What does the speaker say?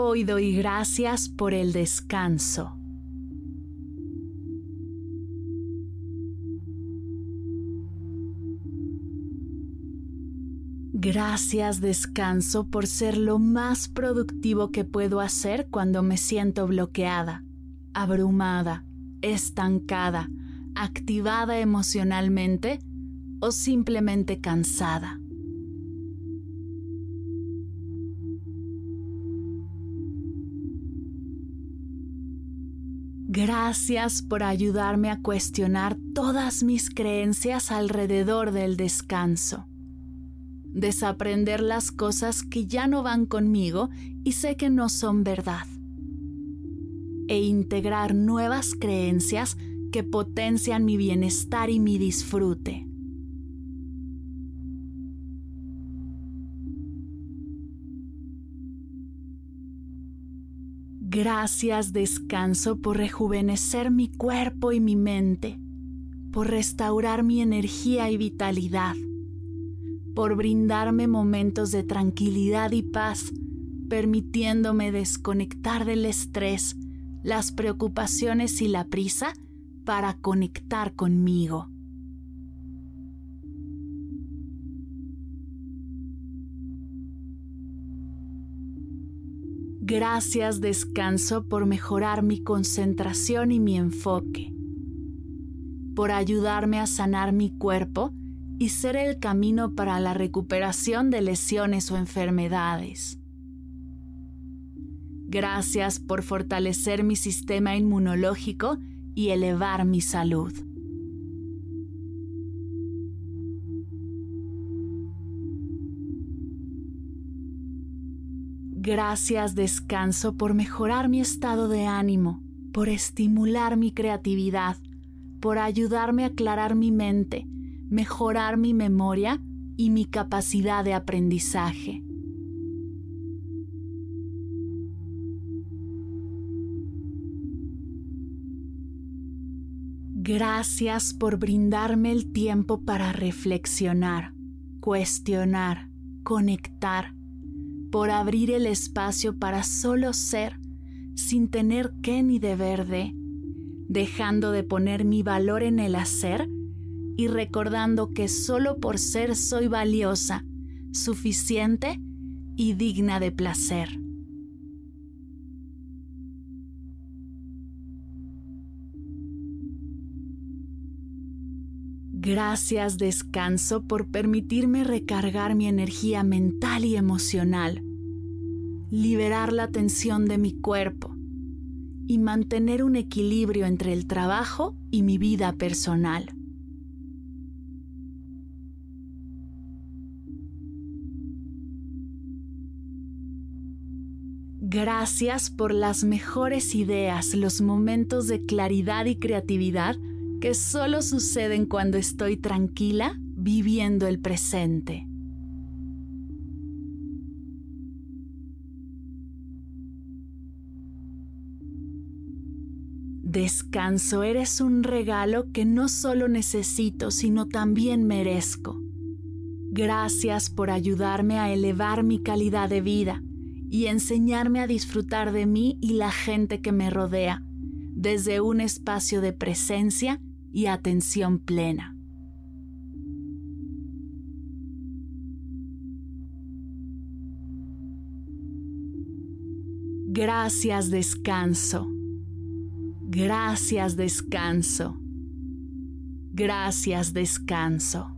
Hoy doy gracias por el descanso. Gracias descanso por ser lo más productivo que puedo hacer cuando me siento bloqueada, abrumada, estancada, activada emocionalmente o simplemente cansada. Gracias por ayudarme a cuestionar todas mis creencias alrededor del descanso. Desaprender las cosas que ya no van conmigo y sé que no son verdad. E integrar nuevas creencias que potencian mi bienestar y mi disfrute. Gracias descanso por rejuvenecer mi cuerpo y mi mente, por restaurar mi energía y vitalidad, por brindarme momentos de tranquilidad y paz, permitiéndome desconectar del estrés, las preocupaciones y la prisa para conectar conmigo. Gracias descanso por mejorar mi concentración y mi enfoque, por ayudarme a sanar mi cuerpo y ser el camino para la recuperación de lesiones o enfermedades. Gracias por fortalecer mi sistema inmunológico y elevar mi salud. Gracias descanso por mejorar mi estado de ánimo, por estimular mi creatividad, por ayudarme a aclarar mi mente, mejorar mi memoria y mi capacidad de aprendizaje. Gracias por brindarme el tiempo para reflexionar, cuestionar, conectar por abrir el espacio para solo ser sin tener qué ni deber de, dejando de poner mi valor en el hacer y recordando que solo por ser soy valiosa, suficiente y digna de placer. Gracias descanso por permitirme recargar mi energía mental y emocional, liberar la tensión de mi cuerpo y mantener un equilibrio entre el trabajo y mi vida personal. Gracias por las mejores ideas, los momentos de claridad y creatividad que solo suceden cuando estoy tranquila viviendo el presente. Descanso, eres un regalo que no solo necesito, sino también merezco. Gracias por ayudarme a elevar mi calidad de vida y enseñarme a disfrutar de mí y la gente que me rodea, desde un espacio de presencia y atención plena. Gracias descanso. Gracias descanso. Gracias descanso.